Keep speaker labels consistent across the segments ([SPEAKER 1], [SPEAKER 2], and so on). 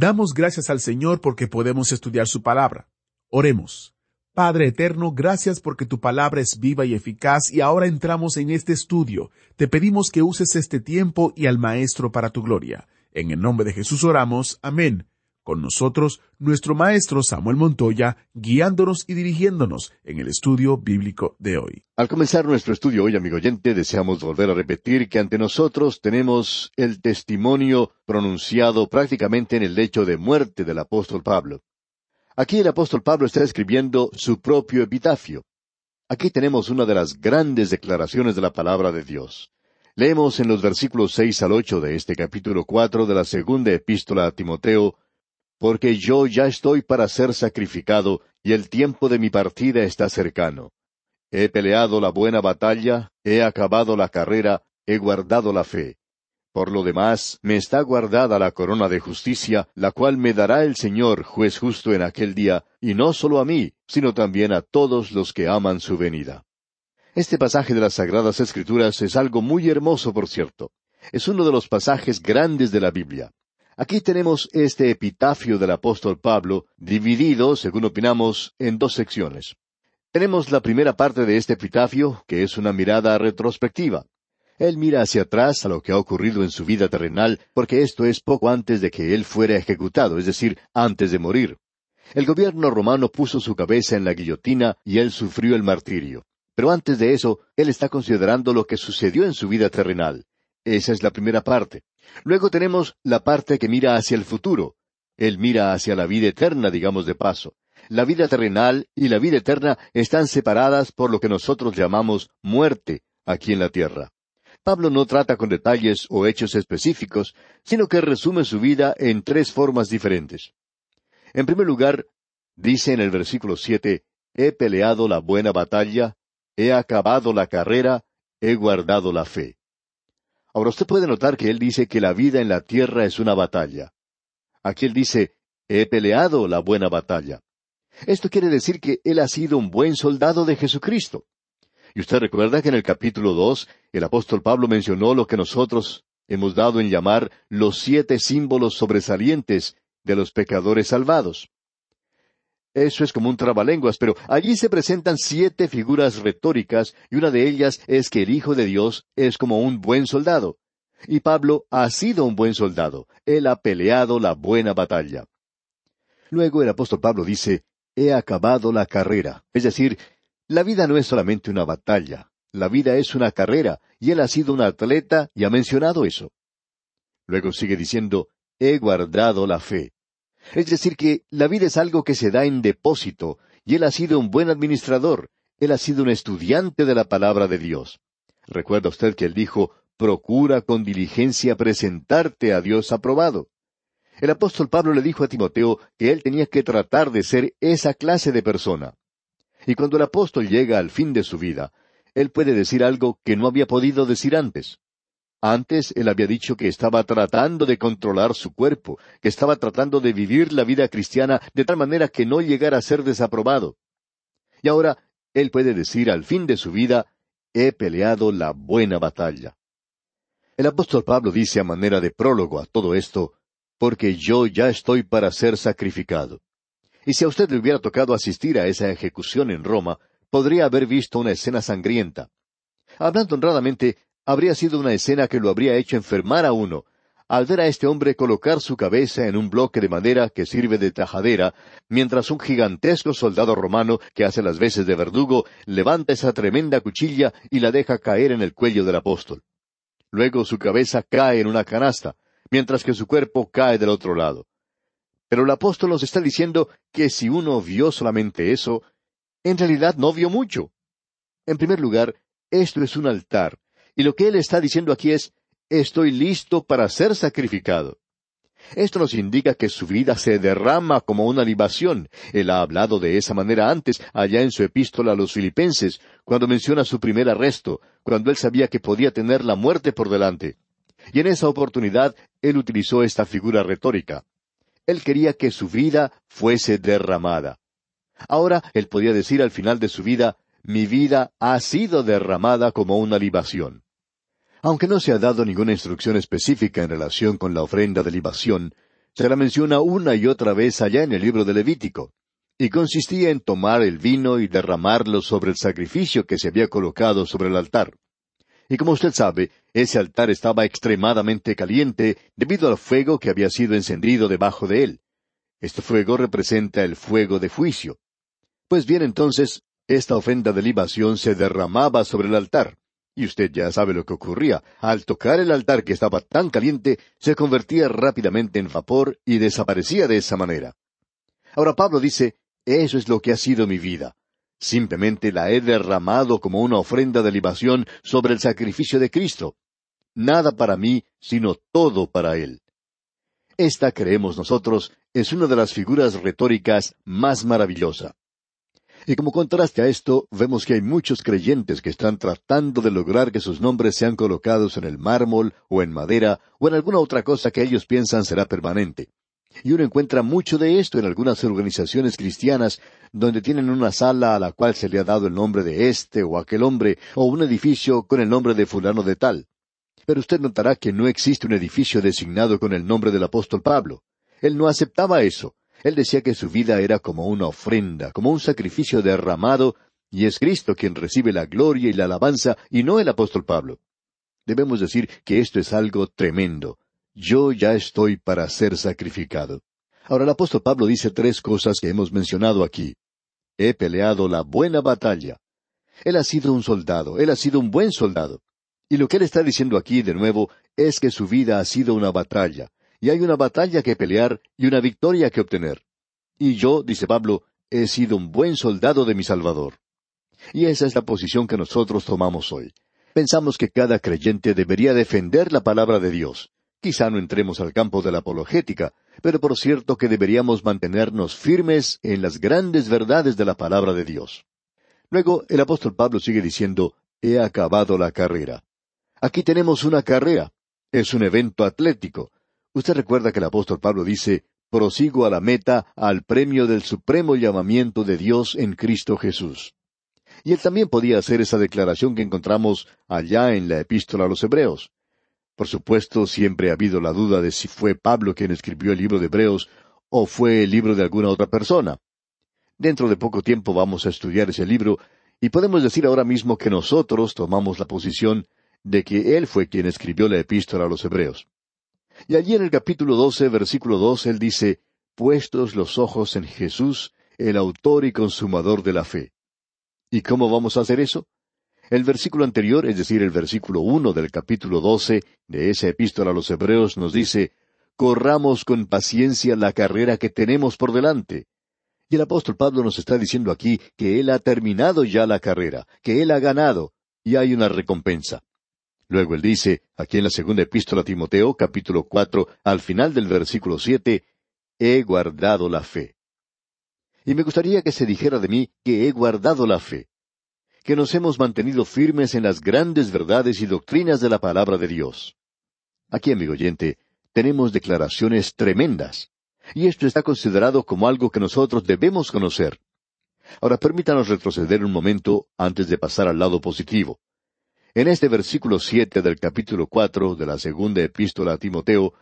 [SPEAKER 1] Damos gracias al Señor porque podemos estudiar su palabra. Oremos. Padre eterno, gracias porque tu palabra es viva y eficaz y ahora entramos en este estudio. Te pedimos que uses este tiempo y al Maestro para tu gloria. En el nombre de Jesús oramos. Amén. Con nosotros, nuestro Maestro Samuel Montoya, guiándonos y dirigiéndonos en el estudio bíblico de hoy.
[SPEAKER 2] Al comenzar nuestro estudio hoy, amigo oyente, deseamos volver a repetir que ante nosotros tenemos el testimonio pronunciado prácticamente en el lecho de muerte del apóstol Pablo. Aquí el apóstol Pablo está escribiendo su propio epitafio. Aquí tenemos una de las grandes declaraciones de la palabra de Dios. Leemos en los versículos seis al ocho de este capítulo cuatro de la segunda epístola a Timoteo, porque yo ya estoy para ser sacrificado, y el tiempo de mi partida está cercano. He peleado la buena batalla, he acabado la carrera, he guardado la fe. Por lo demás, me está guardada la corona de justicia, la cual me dará el Señor, juez justo en aquel día, y no solo a mí, sino también a todos los que aman su venida. Este pasaje de las Sagradas Escrituras es algo muy hermoso, por cierto. Es uno de los pasajes grandes de la Biblia. Aquí tenemos este epitafio del apóstol Pablo, dividido, según opinamos, en dos secciones. Tenemos la primera parte de este epitafio, que es una mirada retrospectiva. Él mira hacia atrás a lo que ha ocurrido en su vida terrenal, porque esto es poco antes de que él fuera ejecutado, es decir, antes de morir. El gobierno romano puso su cabeza en la guillotina y él sufrió el martirio. Pero antes de eso, él está considerando lo que sucedió en su vida terrenal. Esa es la primera parte. Luego tenemos la parte que mira hacia el futuro. Él mira hacia la vida eterna, digamos de paso. La vida terrenal y la vida eterna están separadas por lo que nosotros llamamos muerte aquí en la tierra. Pablo no trata con detalles o hechos específicos, sino que resume su vida en tres formas diferentes. En primer lugar, dice en el versículo siete, He peleado la buena batalla, he acabado la carrera, he guardado la fe. Ahora usted puede notar que él dice que la vida en la tierra es una batalla. Aquí él dice, he peleado la buena batalla. Esto quiere decir que él ha sido un buen soldado de Jesucristo. Y usted recuerda que en el capítulo dos el apóstol Pablo mencionó lo que nosotros hemos dado en llamar los siete símbolos sobresalientes de los pecadores salvados. Eso es como un trabalenguas, pero allí se presentan siete figuras retóricas y una de ellas es que el Hijo de Dios es como un buen soldado. Y Pablo ha sido un buen soldado. Él ha peleado la buena batalla. Luego el apóstol Pablo dice, he acabado la carrera. Es decir, la vida no es solamente una batalla, la vida es una carrera, y él ha sido un atleta y ha mencionado eso. Luego sigue diciendo, he guardado la fe. Es decir, que la vida es algo que se da en depósito, y él ha sido un buen administrador, él ha sido un estudiante de la palabra de Dios. Recuerda usted que él dijo, procura con diligencia presentarte a Dios aprobado. El apóstol Pablo le dijo a Timoteo que él tenía que tratar de ser esa clase de persona. Y cuando el apóstol llega al fin de su vida, él puede decir algo que no había podido decir antes. Antes él había dicho que estaba tratando de controlar su cuerpo, que estaba tratando de vivir la vida cristiana de tal manera que no llegara a ser desaprobado. Y ahora él puede decir al fin de su vida, he peleado la buena batalla. El apóstol Pablo dice a manera de prólogo a todo esto, porque yo ya estoy para ser sacrificado. Y si a usted le hubiera tocado asistir a esa ejecución en Roma, podría haber visto una escena sangrienta. Hablando honradamente, habría sido una escena que lo habría hecho enfermar a uno, al ver a este hombre colocar su cabeza en un bloque de madera que sirve de tajadera, mientras un gigantesco soldado romano que hace las veces de verdugo levanta esa tremenda cuchilla y la deja caer en el cuello del apóstol. Luego su cabeza cae en una canasta, mientras que su cuerpo cae del otro lado. Pero el apóstol nos está diciendo que si uno vio solamente eso, en realidad no vio mucho. En primer lugar, esto es un altar, y lo que él está diciendo aquí es, estoy listo para ser sacrificado. Esto nos indica que su vida se derrama como una libación. Él ha hablado de esa manera antes, allá en su epístola a los filipenses, cuando menciona su primer arresto, cuando él sabía que podía tener la muerte por delante. Y en esa oportunidad él utilizó esta figura retórica. Él quería que su vida fuese derramada. Ahora él podía decir al final de su vida, mi vida ha sido derramada como una libación. Aunque no se ha dado ninguna instrucción específica en relación con la ofrenda de libación, se la menciona una y otra vez allá en el libro de Levítico, y consistía en tomar el vino y derramarlo sobre el sacrificio que se había colocado sobre el altar. Y como usted sabe, ese altar estaba extremadamente caliente debido al fuego que había sido encendido debajo de él. Este fuego representa el fuego de juicio. Pues bien, entonces, esta ofrenda de libación se derramaba sobre el altar. Y usted ya sabe lo que ocurría. Al tocar el altar que estaba tan caliente, se convertía rápidamente en vapor y desaparecía de esa manera. Ahora Pablo dice, eso es lo que ha sido mi vida. Simplemente la he derramado como una ofrenda de libación sobre el sacrificio de Cristo. Nada para mí, sino todo para Él. Esta, creemos nosotros, es una de las figuras retóricas más maravillosa. Y como contraste a esto, vemos que hay muchos creyentes que están tratando de lograr que sus nombres sean colocados en el mármol o en madera o en alguna otra cosa que ellos piensan será permanente. Y uno encuentra mucho de esto en algunas organizaciones cristianas donde tienen una sala a la cual se le ha dado el nombre de este o aquel hombre, o un edificio con el nombre de fulano de tal. Pero usted notará que no existe un edificio designado con el nombre del apóstol Pablo. Él no aceptaba eso. Él decía que su vida era como una ofrenda, como un sacrificio derramado, y es Cristo quien recibe la gloria y la alabanza, y no el apóstol Pablo. Debemos decir que esto es algo tremendo. Yo ya estoy para ser sacrificado. Ahora el apóstol Pablo dice tres cosas que hemos mencionado aquí. He peleado la buena batalla. Él ha sido un soldado, él ha sido un buen soldado. Y lo que él está diciendo aquí de nuevo es que su vida ha sido una batalla, y hay una batalla que pelear y una victoria que obtener. Y yo, dice Pablo, he sido un buen soldado de mi Salvador. Y esa es la posición que nosotros tomamos hoy. Pensamos que cada creyente debería defender la palabra de Dios. Quizá no entremos al campo de la apologética, pero por cierto que deberíamos mantenernos firmes en las grandes verdades de la palabra de Dios. Luego el apóstol Pablo sigue diciendo, He acabado la carrera. Aquí tenemos una carrera. Es un evento atlético. Usted recuerda que el apóstol Pablo dice, prosigo a la meta, al premio del supremo llamamiento de Dios en Cristo Jesús. Y él también podía hacer esa declaración que encontramos allá en la epístola a los Hebreos. Por supuesto, siempre ha habido la duda de si fue Pablo quien escribió el libro de Hebreos o fue el libro de alguna otra persona. Dentro de poco tiempo vamos a estudiar ese libro y podemos decir ahora mismo que nosotros tomamos la posición de que él fue quien escribió la epístola a los Hebreos. Y allí en el capítulo doce, versículo dos, él dice, Puestos los ojos en Jesús, el autor y consumador de la fe. ¿Y cómo vamos a hacer eso? El versículo anterior, es decir, el versículo uno del capítulo doce de esa epístola a los Hebreos, nos dice, Corramos con paciencia la carrera que tenemos por delante. Y el apóstol Pablo nos está diciendo aquí que él ha terminado ya la carrera, que él ha ganado, y hay una recompensa. Luego él dice, aquí en la segunda epístola a Timoteo, capítulo cuatro, al final del versículo siete, he guardado la fe. Y me gustaría que se dijera de mí que he guardado la fe, que nos hemos mantenido firmes en las grandes verdades y doctrinas de la palabra de Dios. Aquí, amigo oyente, tenemos declaraciones tremendas, y esto está considerado como algo que nosotros debemos conocer. Ahora permítanos retroceder un momento antes de pasar al lado positivo. En este versículo siete del capítulo cuatro de la segunda epístola a Timoteo,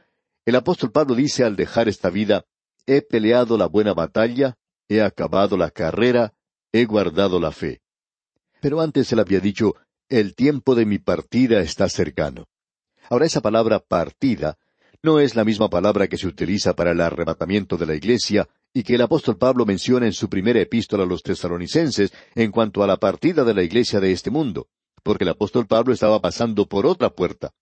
[SPEAKER 2] el apóstol Pablo dice al dejar esta vida, He peleado la buena batalla, he acabado la carrera, he guardado la fe. Pero antes él había dicho, El tiempo de mi partida está cercano. Ahora esa palabra partida no es la misma palabra que se utiliza para el arrebatamiento de la iglesia y que el apóstol Pablo menciona en su primera epístola a los tesaronicenses en cuanto a la partida de la iglesia de este mundo porque el apóstol Pablo estaba pasando por otra puerta.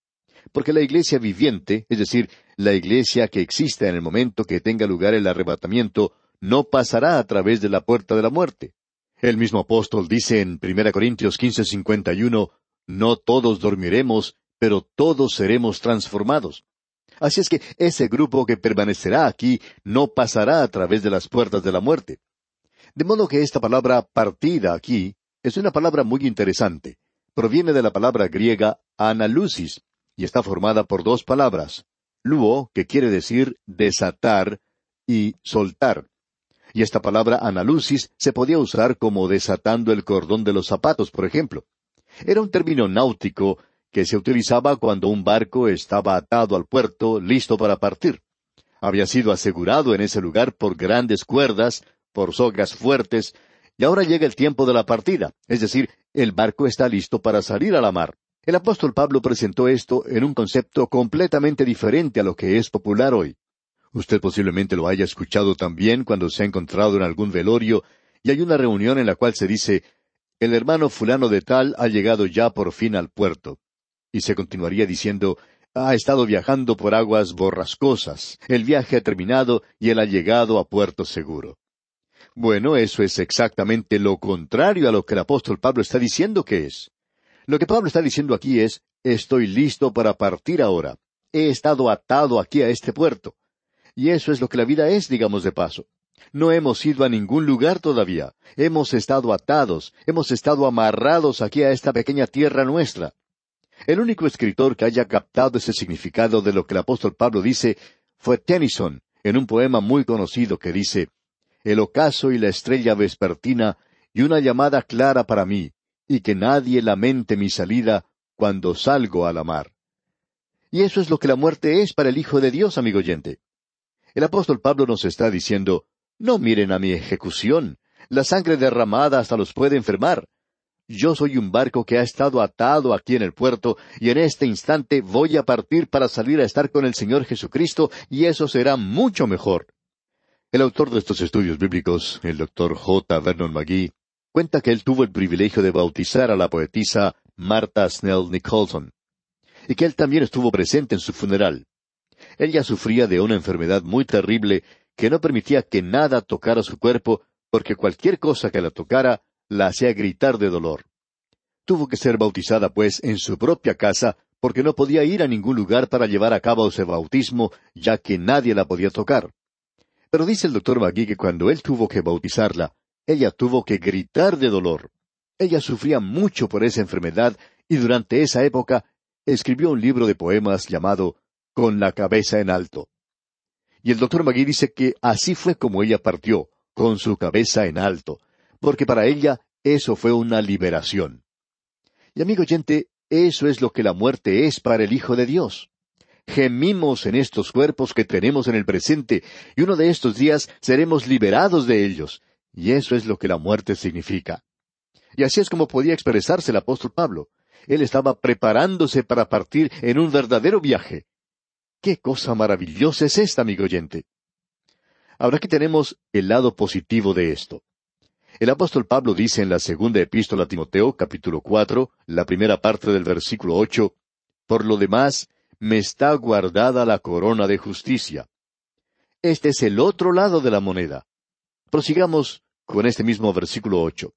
[SPEAKER 2] Porque la iglesia viviente, es decir, la iglesia que exista en el momento que tenga lugar el arrebatamiento, no pasará a través de la puerta de la muerte. El mismo apóstol dice en 1 Corintios 15:51, No todos dormiremos, pero todos seremos transformados. Así es que ese grupo que permanecerá aquí no pasará a través de las puertas de la muerte. De modo que esta palabra partida aquí es una palabra muy interesante. Proviene de la palabra griega analusis y está formada por dos palabras, luo, que quiere decir desatar, y soltar. Y esta palabra analusis se podía usar como desatando el cordón de los zapatos, por ejemplo. Era un término náutico que se utilizaba cuando un barco estaba atado al puerto, listo para partir. Había sido asegurado en ese lugar por grandes cuerdas, por sogas fuertes, y ahora llega el tiempo de la partida, es decir, el barco está listo para salir a la mar. El apóstol Pablo presentó esto en un concepto completamente diferente a lo que es popular hoy. Usted posiblemente lo haya escuchado también cuando se ha encontrado en algún velorio y hay una reunión en la cual se dice, el hermano fulano de tal ha llegado ya por fin al puerto. Y se continuaría diciendo, ha estado viajando por aguas borrascosas, el viaje ha terminado y él ha llegado a puerto seguro. Bueno, eso es exactamente lo contrario a lo que el apóstol Pablo está diciendo que es. Lo que Pablo está diciendo aquí es, estoy listo para partir ahora. He estado atado aquí a este puerto. Y eso es lo que la vida es, digamos de paso. No hemos ido a ningún lugar todavía. Hemos estado atados, hemos estado amarrados aquí a esta pequeña tierra nuestra. El único escritor que haya captado ese significado de lo que el apóstol Pablo dice fue Tennyson, en un poema muy conocido que dice, El ocaso y la estrella vespertina y una llamada clara para mí, y que nadie lamente mi salida cuando salgo a la mar. Y eso es lo que la muerte es para el Hijo de Dios, amigo oyente. El apóstol Pablo nos está diciendo, no miren a mi ejecución, la sangre derramada hasta los puede enfermar. Yo soy un barco que ha estado atado aquí en el puerto, y en este instante voy a partir para salir a estar con el Señor Jesucristo, y eso será mucho mejor. El autor de estos estudios bíblicos, el doctor J. Vernon McGee, cuenta que él tuvo el privilegio de bautizar a la poetisa Martha Snell Nicholson, y que él también estuvo presente en su funeral. Ella sufría de una enfermedad muy terrible que no permitía que nada tocara su cuerpo, porque cualquier cosa que la tocara la hacía gritar de dolor. Tuvo que ser bautizada, pues, en su propia casa, porque no podía ir a ningún lugar para llevar a cabo ese bautismo, ya que nadie la podía tocar. Pero dice el doctor Magui que cuando él tuvo que bautizarla, ella tuvo que gritar de dolor. Ella sufría mucho por esa enfermedad y durante esa época escribió un libro de poemas llamado con la cabeza en alto. Y el doctor Magui dice que así fue como ella partió, con su cabeza en alto, porque para ella eso fue una liberación. Y amigo oyente, eso es lo que la muerte es para el Hijo de Dios. Gemimos en estos cuerpos que tenemos en el presente, y uno de estos días seremos liberados de ellos, y eso es lo que la muerte significa. Y así es como podía expresarse el apóstol Pablo. Él estaba preparándose para partir en un verdadero viaje. Qué cosa maravillosa es esta, amigo oyente. Ahora aquí tenemos el lado positivo de esto. El apóstol Pablo dice en la segunda epístola a Timoteo, capítulo cuatro, la primera parte del versículo ocho, Por lo demás, me está guardada la corona de justicia. Este es el otro lado de la moneda. Prosigamos con este mismo versículo ocho.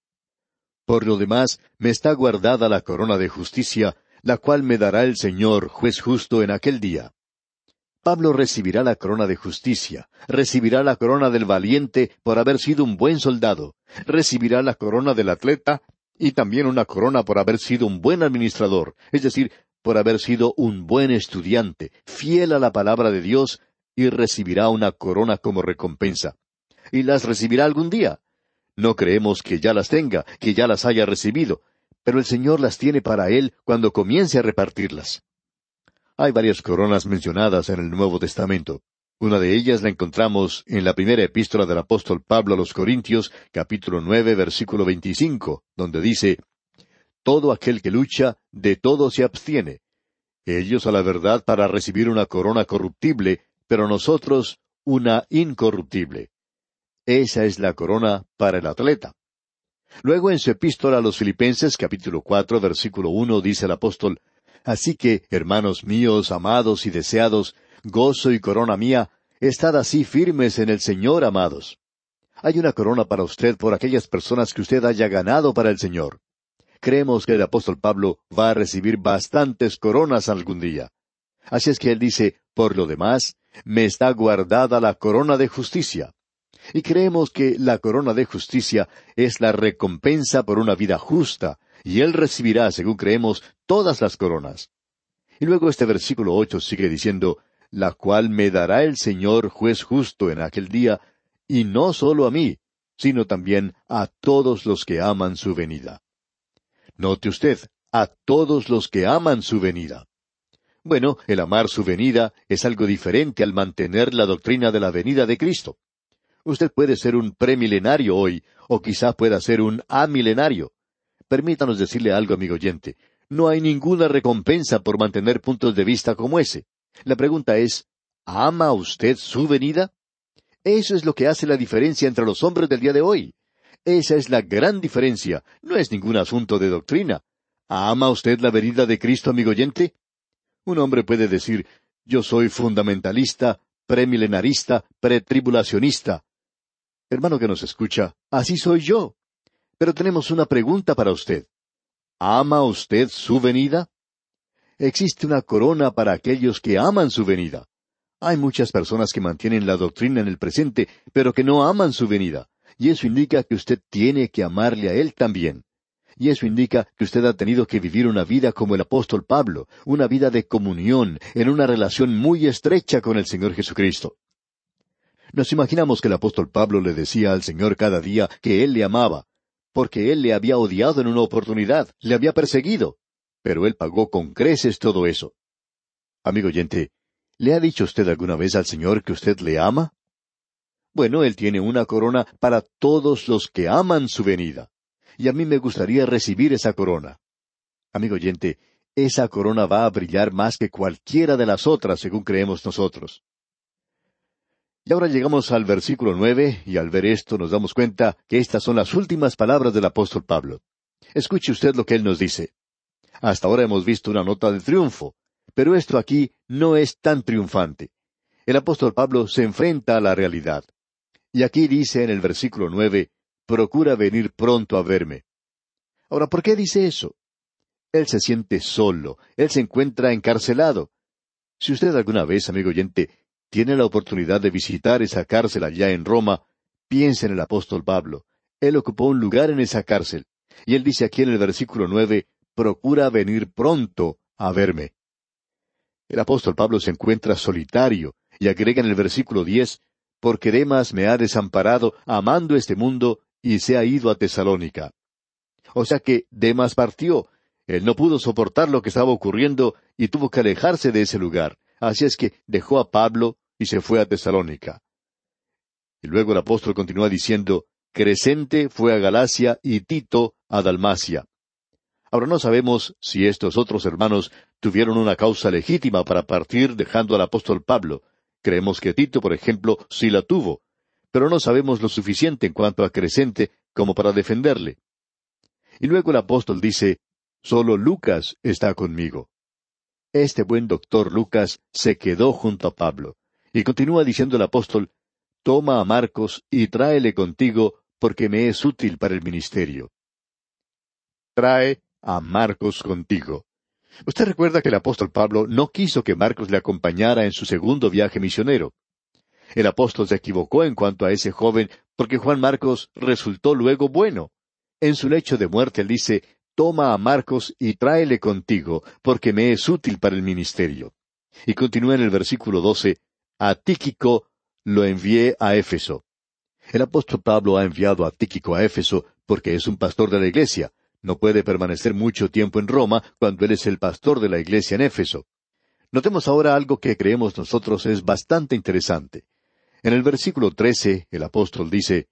[SPEAKER 2] Por lo demás, me está guardada la corona de justicia, la cual me dará el Señor, juez justo, en aquel día. Pablo recibirá la corona de justicia, recibirá la corona del valiente por haber sido un buen soldado, recibirá la corona del atleta y también una corona por haber sido un buen administrador, es decir, por haber sido un buen estudiante, fiel a la palabra de Dios, y recibirá una corona como recompensa. Y las recibirá algún día. No creemos que ya las tenga, que ya las haya recibido, pero el Señor las tiene para él cuando comience a repartirlas. Hay varias coronas mencionadas en el Nuevo Testamento. Una de ellas la encontramos en la primera epístola del apóstol Pablo a los Corintios, capítulo nueve, versículo veinticinco, donde dice Todo aquel que lucha, de todo se abstiene. Ellos a la verdad para recibir una corona corruptible, pero nosotros una incorruptible. Esa es la corona para el atleta. Luego en su epístola a los Filipenses, capítulo cuatro, versículo uno, dice el apóstol Así que, hermanos míos, amados y deseados, gozo y corona mía, estad así firmes en el Señor, amados. Hay una corona para usted por aquellas personas que usted haya ganado para el Señor. Creemos que el apóstol Pablo va a recibir bastantes coronas algún día. Así es que él dice, por lo demás, me está guardada la corona de justicia. Y creemos que la corona de justicia es la recompensa por una vida justa, y él recibirá, según creemos, todas las coronas. Y luego este versículo ocho sigue diciendo, la cual me dará el Señor juez justo en aquel día, y no solo a mí, sino también a todos los que aman su venida. Note usted, a todos los que aman su venida. Bueno, el amar su venida es algo diferente al mantener la doctrina de la venida de Cristo. Usted puede ser un premilenario hoy, o quizá pueda ser un amilenario. Permítanos decirle algo, amigo oyente. No hay ninguna recompensa por mantener puntos de vista como ese. La pregunta es, ¿ama usted su venida? Eso es lo que hace la diferencia entre los hombres del día de hoy. Esa es la gran diferencia. No es ningún asunto de doctrina. ¿Ama usted la venida de Cristo, amigo oyente? Un hombre puede decir, yo soy fundamentalista, premilenarista, pretribulacionista. Hermano que nos escucha, así soy yo. Pero tenemos una pregunta para usted. ¿Ama usted su venida? Existe una corona para aquellos que aman su venida. Hay muchas personas que mantienen la doctrina en el presente, pero que no aman su venida. Y eso indica que usted tiene que amarle a Él también. Y eso indica que usted ha tenido que vivir una vida como el apóstol Pablo, una vida de comunión, en una relación muy estrecha con el Señor Jesucristo. Nos imaginamos que el apóstol Pablo le decía al Señor cada día que Él le amaba, porque él le había odiado en una oportunidad, le había perseguido, pero él pagó con creces todo eso. Amigo oyente, ¿le ha dicho usted alguna vez al Señor que usted le ama? Bueno, Él tiene una corona para todos los que aman su venida. Y a mí me gustaría recibir esa corona. Amigo oyente, esa corona va a brillar más que cualquiera de las otras, según creemos nosotros. Y ahora llegamos al versículo nueve, y al ver esto nos damos cuenta que estas son las últimas palabras del apóstol Pablo. Escuche usted lo que él nos dice. Hasta ahora hemos visto una nota de triunfo, pero esto aquí no es tan triunfante. El apóstol Pablo se enfrenta a la realidad. Y aquí dice en el versículo nueve, Procura venir pronto a verme. Ahora, ¿por qué dice eso? Él se siente solo, él se encuentra encarcelado. Si usted alguna vez, amigo oyente, tiene la oportunidad de visitar esa cárcel allá en Roma, piense en el apóstol Pablo. Él ocupó un lugar en esa cárcel. Y él dice aquí en el versículo nueve, procura venir pronto a verme. El apóstol Pablo se encuentra solitario, y agrega en el versículo diez, porque Demas me ha desamparado amando este mundo y se ha ido a Tesalónica. O sea que Demas partió. Él no pudo soportar lo que estaba ocurriendo y tuvo que alejarse de ese lugar. Así es que dejó a Pablo y se fue a Tesalónica. Y luego el apóstol continúa diciendo, Crescente fue a Galacia y Tito a Dalmacia. Ahora no sabemos si estos otros hermanos tuvieron una causa legítima para partir dejando al apóstol Pablo. Creemos que Tito, por ejemplo, sí la tuvo, pero no sabemos lo suficiente en cuanto a Crescente como para defenderle. Y luego el apóstol dice, Solo Lucas está conmigo. Este buen doctor Lucas se quedó junto a Pablo. Y continúa diciendo el apóstol, Toma a Marcos y tráele contigo, porque me es útil para el ministerio. Trae a Marcos contigo. Usted recuerda que el apóstol Pablo no quiso que Marcos le acompañara en su segundo viaje misionero. El apóstol se equivocó en cuanto a ese joven porque Juan Marcos resultó luego bueno. En su lecho de muerte él dice, toma a Marcos y tráele contigo, porque me es útil para el ministerio. Y continúa en el versículo doce, a Tíquico lo envié a Éfeso. El apóstol Pablo ha enviado a Tíquico a Éfeso porque es un pastor de la iglesia. No puede permanecer mucho tiempo en Roma cuando él es el pastor de la iglesia en Éfeso. Notemos ahora algo que creemos nosotros es bastante interesante. En el versículo trece, el apóstol dice,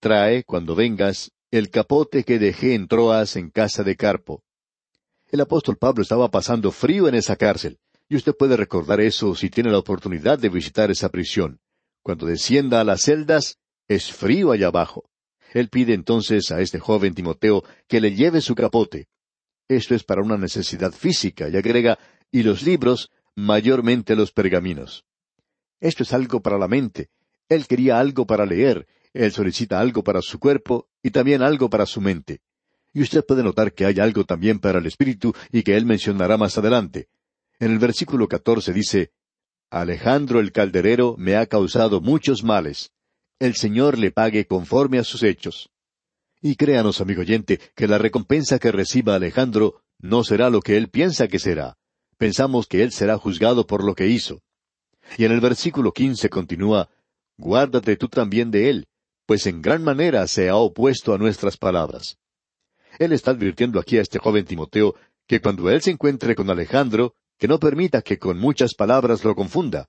[SPEAKER 2] Trae, cuando vengas, el capote que dejé en Troas en casa de Carpo. El apóstol Pablo estaba pasando frío en esa cárcel, y usted puede recordar eso si tiene la oportunidad de visitar esa prisión. Cuando descienda a las celdas, es frío allá abajo. Él pide entonces a este joven Timoteo que le lleve su capote. Esto es para una necesidad física, y agrega, y los libros, mayormente los pergaminos. Esto es algo para la mente. Él quería algo para leer, él solicita algo para su cuerpo y también algo para su mente. Y usted puede notar que hay algo también para el espíritu y que él mencionará más adelante. En el versículo 14 dice, Alejandro el calderero me ha causado muchos males. El Señor le pague conforme a sus hechos. Y créanos, amigo oyente, que la recompensa que reciba Alejandro no será lo que él piensa que será. Pensamos que él será juzgado por lo que hizo. Y en el versículo quince continúa, Guárdate tú también de él, pues en gran manera se ha opuesto a nuestras palabras. Él está advirtiendo aquí a este joven Timoteo que cuando él se encuentre con Alejandro, que no permita que con muchas palabras lo confunda.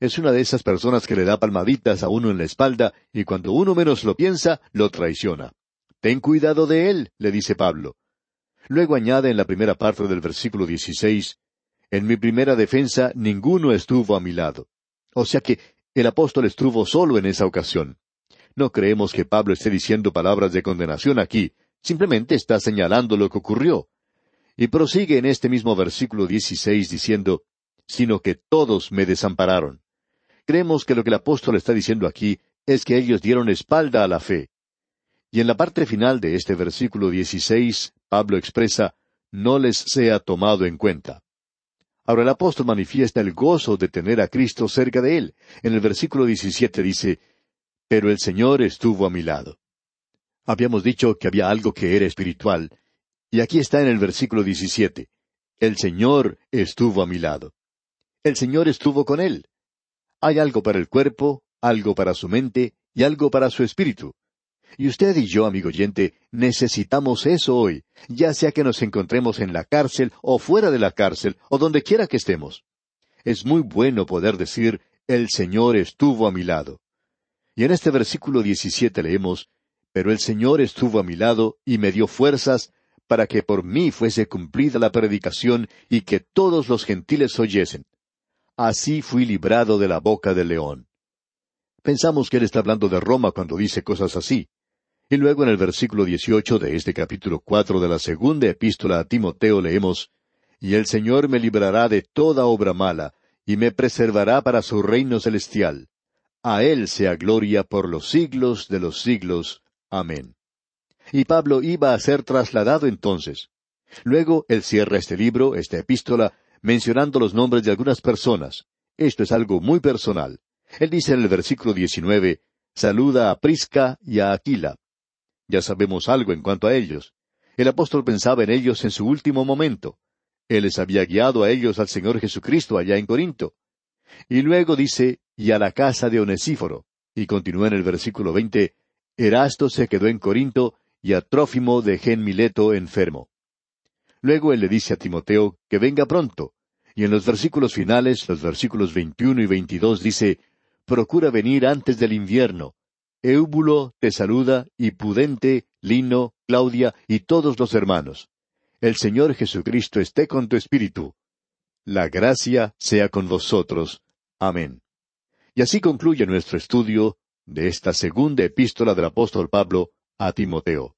[SPEAKER 2] Es una de esas personas que le da palmaditas a uno en la espalda y cuando uno menos lo piensa, lo traiciona. Ten cuidado de él, le dice Pablo. Luego añade en la primera parte del versículo 16, En mi primera defensa ninguno estuvo a mi lado. O sea que el apóstol estuvo solo en esa ocasión. No creemos que Pablo esté diciendo palabras de condenación aquí, simplemente está señalando lo que ocurrió. Y prosigue en este mismo versículo 16 diciendo, sino que todos me desampararon. Creemos que lo que el apóstol está diciendo aquí es que ellos dieron espalda a la fe. Y en la parte final de este versículo 16, Pablo expresa, no les sea tomado en cuenta. Ahora el apóstol manifiesta el gozo de tener a Cristo cerca de él. En el versículo 17 dice, Pero el Señor estuvo a mi lado. Habíamos dicho que había algo que era espiritual, y aquí está en el versículo 17, El Señor estuvo a mi lado. El Señor estuvo con él. Hay algo para el cuerpo, algo para su mente y algo para su espíritu. Y usted y yo, amigo oyente, necesitamos eso hoy, ya sea que nos encontremos en la cárcel o fuera de la cárcel o donde quiera que estemos. Es muy bueno poder decir, el Señor estuvo a mi lado. Y en este versículo 17 leemos, Pero el Señor estuvo a mi lado y me dio fuerzas para que por mí fuese cumplida la predicación y que todos los gentiles oyesen. Así fui librado de la boca del león. Pensamos que él está hablando de Roma cuando dice cosas así. Y luego en el versículo dieciocho de este capítulo cuatro de la segunda epístola a Timoteo leemos Y el Señor me librará de toda obra mala, y me preservará para su reino celestial. A Él sea gloria por los siglos de los siglos. Amén. Y Pablo iba a ser trasladado entonces. Luego él cierra este libro, esta epístola, mencionando los nombres de algunas personas. Esto es algo muy personal. Él dice en el versículo diecinueve, Saluda a Prisca y a Aquila. Ya sabemos algo en cuanto a ellos. El apóstol pensaba en ellos en su último momento. Él les había guiado a ellos al Señor Jesucristo allá en Corinto. Y luego dice, y a la casa de Onesíforo. Y continúa en el versículo veinte, Erasto se quedó en Corinto y a Trófimo dejé en Mileto enfermo. Luego él le dice a Timoteo que venga pronto, y en los versículos finales, los versículos veintiuno y veintidós dice, Procura venir antes del invierno, Eúbulo te saluda, y Pudente, Lino, Claudia y todos los hermanos. El Señor Jesucristo esté con tu espíritu. La gracia sea con vosotros. Amén. Y así concluye nuestro estudio de esta segunda epístola del apóstol Pablo a Timoteo.